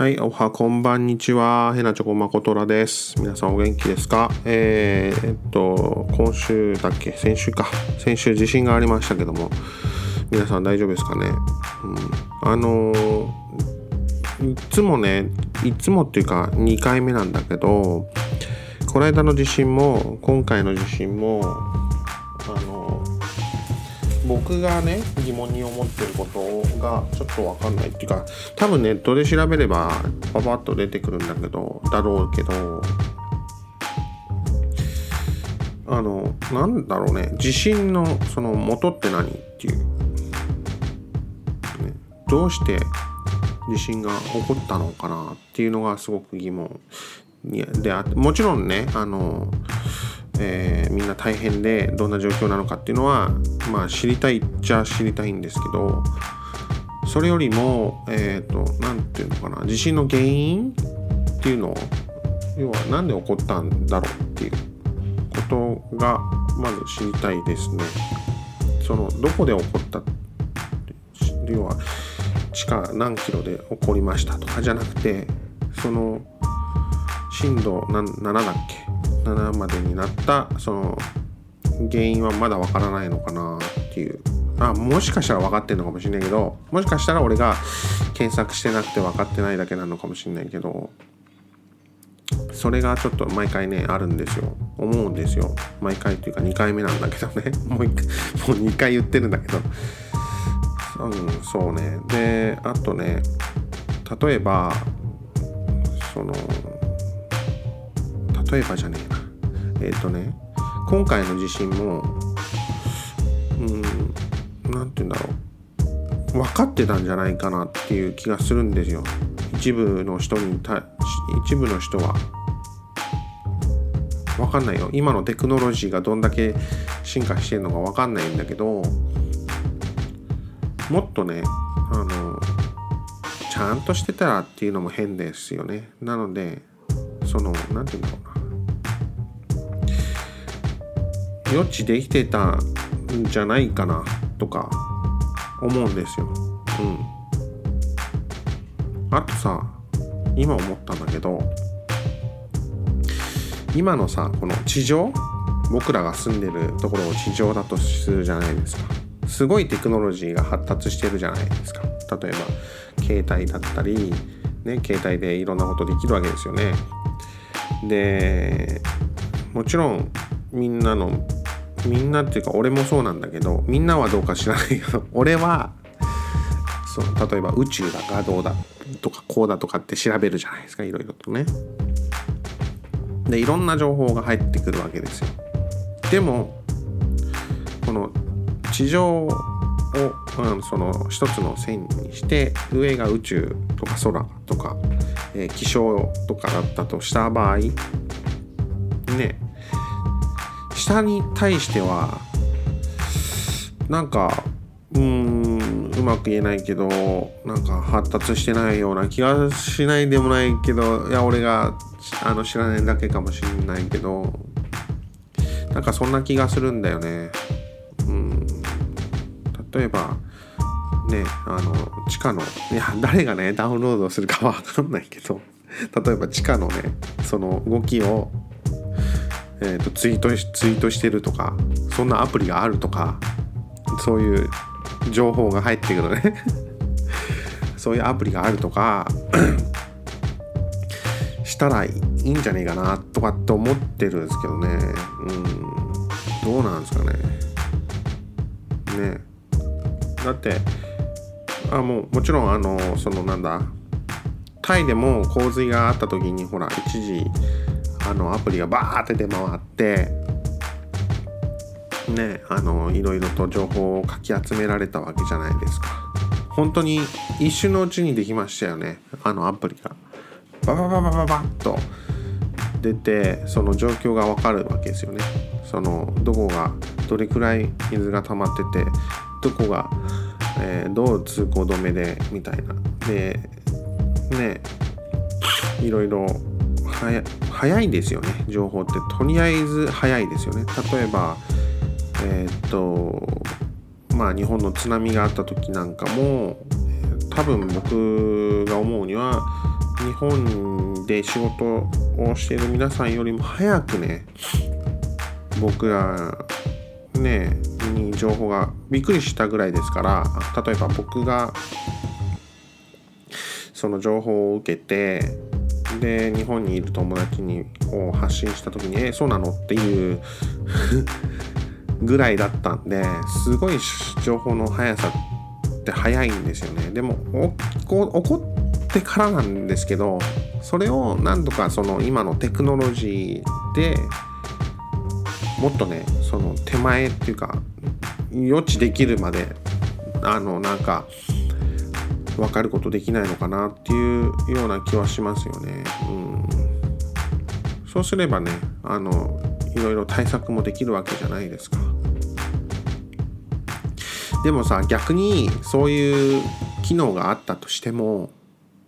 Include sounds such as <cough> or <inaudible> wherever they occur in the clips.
はい、おはこんばんにちは。へなちょこまことらです。皆さんお元気ですか？えー、えっと、今週だっけ？先週か。先週地震がありましたけども、皆さん大丈夫ですかね？うん。あのー、いつもね、いつもっていうか2回目なんだけど、この間の地震も、今回の地震も、僕がね疑問に思ってることがちょっと分かんないっていうか多分ネットで調べればパパッと出てくるんだけどだろうけどあのなんだろうね地震のその元って何っていう、ね、どうして地震が起こったのかなっていうのがすごく疑問であってもちろんねあのえー、みんな大変でどんな状況なのかっていうのはまあ知りたいっちゃ知りたいんですけどそれよりもえっ、ー、と何て言うのかな地震の原因っていうのを要は何で起こったんだろうっていうことがまず知りたいですね。そのどこで起こった要は地下何キロで起こりましたとかじゃなくてその震度7だっけ7までになったその原因はまだわからないのかなっていうあもしかしたら分かってんのかもしれないけど。もしかしたら俺が検索してなくて分かってないだけなのかもしれないけど。それがちょっと毎回ねあるんですよ思うんですよ毎回っていうか2回目なんだけど。ねもう1回もう2回言ってるんだけど。うんそうねであとね例えばその例えばじゃねええっ、ー、とね今回の地震もうん何て言うんだろう。分かってたんじゃないかなっていう気がするんですよ。一部の人にた一部の人は。分かんないよ。今のテクノロジーがどんだけ進化してるのか分かんないんだけどもっとねあのちゃんとしてたらっていうのも変ですよね。なのでその何て言うんだろうな。予知できてたんじゃないかなとか思うんですよ。うん。あとさ、今思ったんだけど、今のさ、この地上僕らが住んでるところを地上だとするじゃないですか。すごいテクノロジーが発達してるじゃないですか。例えば、携帯だったり、ね、携帯でいろんなことできるわけですよね。で、もちろんみんなのみんなっていうか俺もそうなんだけどみんなはどうか知らないけど <laughs> 俺はそう例えば宇宙だかどうだとかこうだとかって調べるじゃないですかいろいろとね。でいろんな情報が入ってくるわけですよ。でもこの地上を、うん、その一つの線にして上が宇宙とか空とか、えー、気象とかだったとした場合ね下に対してはなんかうーんうまく言えないけどなんか発達してないような気がしないでもないけどいや俺があの知らないだけかもしれないけどなんかそんな気がするんだよね。うん例えばねあの地下のいや誰がねダウンロードするかわかんないけど例えば地下のねその動きをえーと、ツイートツイートしてるとかそんなアプリがあるとかそういう情報が入ってくるね。<laughs> そういうアプリがあるとか <clears throat> したらいいんじゃねえかなとかって思ってるんですけどね。うん。どうなんですかね。ね。だってあもうもちろんあのそのなんだタイでも洪水があった時にほら一時あのアプリがバーって出回ってねあのいろいろと情報をかき集められたわけじゃないですか。本当に一瞬のうちにできましたよね。あのアプリが。ババババババッと。出てその状況がわかるわけですよね。そのどこがどれくらい水が溜まっててどこが、えー、どう通行止めでみたいな。でねいろいろ早いですよね情報って。とりあえず早いですよね。例えばえー、っとまあ日本の津波があった時なんかも多分僕が思うには日本で仕事をしている皆さんよりも早くね僕らねに情報がびっくりしたぐらいですから例えば僕がその情報を受けてで日本にいる友達にを発信した時に「えそうなの?」っていうぐらいだったんですごい情報の速さって速いんですよねでも起こってからなんですけどそれをなんとかその今のテクノロジーでもっとねその手前っていうか予知できるまであのなんか分かることできないのかなっていうような気はしますよね。うん、そうすればねあのいろいろ対策もできるわけじゃないですか。でもさ逆にそういう機能があったとしても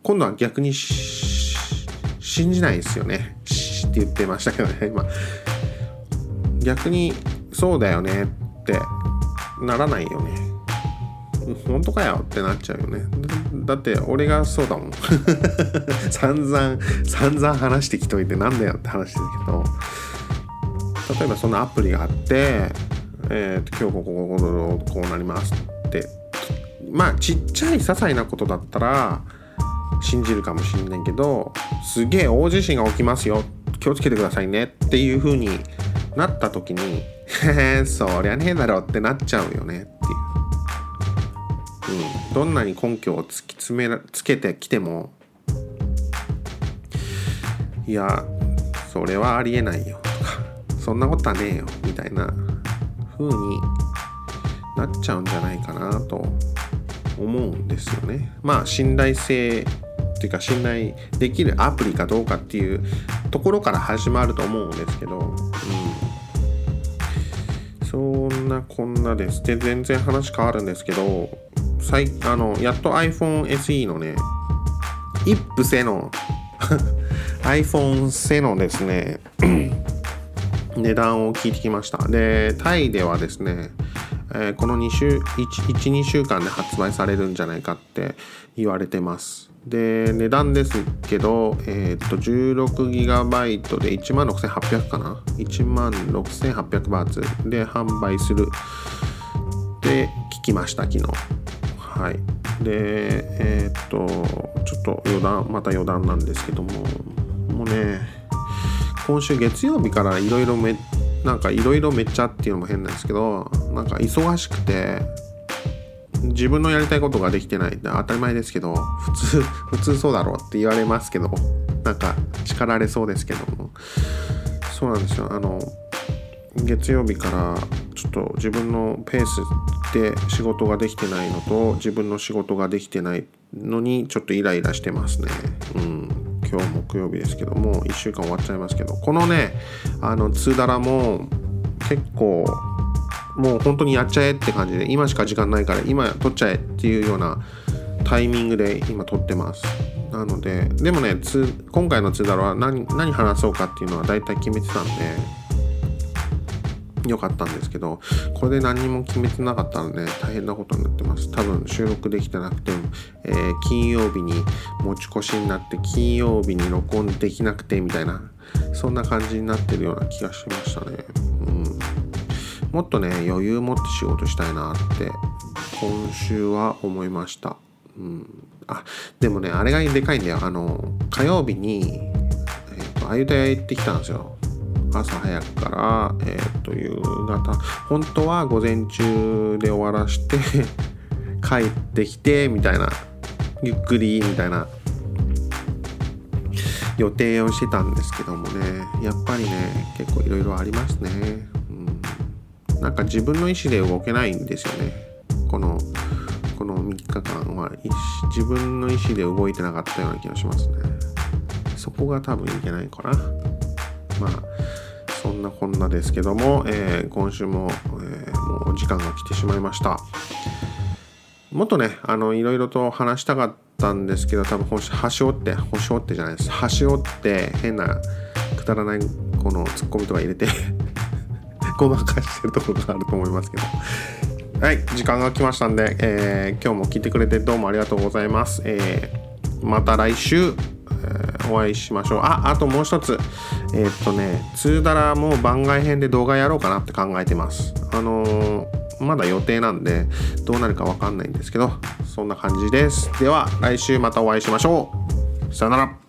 今度は逆に信じないですよね。って言ってましたけどね今。逆にそうだよねってならないよね。本当かよってなっちゃうよね。だって俺がそうだもん。<laughs> 散々、散々話してきといてなんだよって話ですけど、例えばそのアプリがあって、えー、今日こここここうなりますって、まあちっちゃい些細なことだったら信じるかもしんないけど、すげえ大地震が起きますよ。気をつけてくださいねっていう風になった時に <laughs> へへそりゃねえだろってなっちゃうよねう、ん、どんなに根拠を突き詰めつけてきてもいやそれはありえないよとかそんなことはねえよみたいな風になっちゃうんじゃないかなと思うんですよね。まあ信頼性っていうか信頼できるアプリかどうかっていうところから始まると思うんですけど、うん、そんなこんなです。で全然話変わるんですけど最あのやっと iPhone SE のねイップセの <laughs> iPhone セのですね <clears throat> 値段を聞いてきました。でタイではですね、えー、この2週12週間で発売されるんじゃないかって言われてます。で値段ですけど、えー、っと 16GB で16,800かな？16,800バーツで販売するって聞きました昨日。はい。でえー、っとちょっと余談また余談なんですけどももうね今週月曜日からいろいろめなんかいろいろめっちゃっていうのも変なんですけどなんか忙しくて自分のやりたいことができてないって当たり前ですけど普通 <laughs> 普通そうだろうって言われますけどなんか叱られそうですけども。そうなんですよ。あの月曜日からちょっと自分のペースで仕事ができてないのと自分の仕事ができてないのにちょっとイライラしてますね。うん。今日木曜日ですけども1週間終わっちゃいますけど。このねあのツーダラも結構もう本当にやっちゃえって感じで今しか時間ないから今撮っちゃえっていうようなタイミングで今撮ってます。なのででもね今回のツーダロは何何話そうかっていうのは大体決めてたんでよかったんですけどこれで何も決めてなかったので大変なことになってます。多分収録できてなくて、えー、金曜日に持ち越しになって金曜日に録音できなくてみたいなそんな感じになってるような気がしましたね。うん。もっとね余裕持って仕事したいなって今週は思いました。うん、あでもねあれがでかいんだよ。あの火曜日に、えーと、あゆたや行ってきたんですよ。朝早くから、えーと、夕方本当は午前中で終わらして <laughs> 帰ってきてみたいなゆっくりみたいな予定をしてたんですけどもね。やっぱりね結構いろいろありますね。うん。なんか自分の意思で動けないんですよね。このこの3日間は自分の意思で動いてなかったような気がしますね。そこが多分いけないかな。まあそんなこんなですけども、えー、今週も、えー、もう時間が来てしまいましたもっとねあのいろいろと話したかったんですけど多分端折って星折ってじゃないです端折って変なくだらないこのツッコミとか入れて <laughs> ごまかしてるところがあると思いますけど。はい、時間が来ましたんで、えー、今日も聞いてくれてどうもありがとうございます。えー、また来週、お会いしましょう。ああともう一つ。えー、っとねツーダラも番外編で動画やろうかなって考えてます。あのー、まだ予定なんでどうなるかわかんないんですけどそんな感じです。では来週またお会いしましょう。さよなら。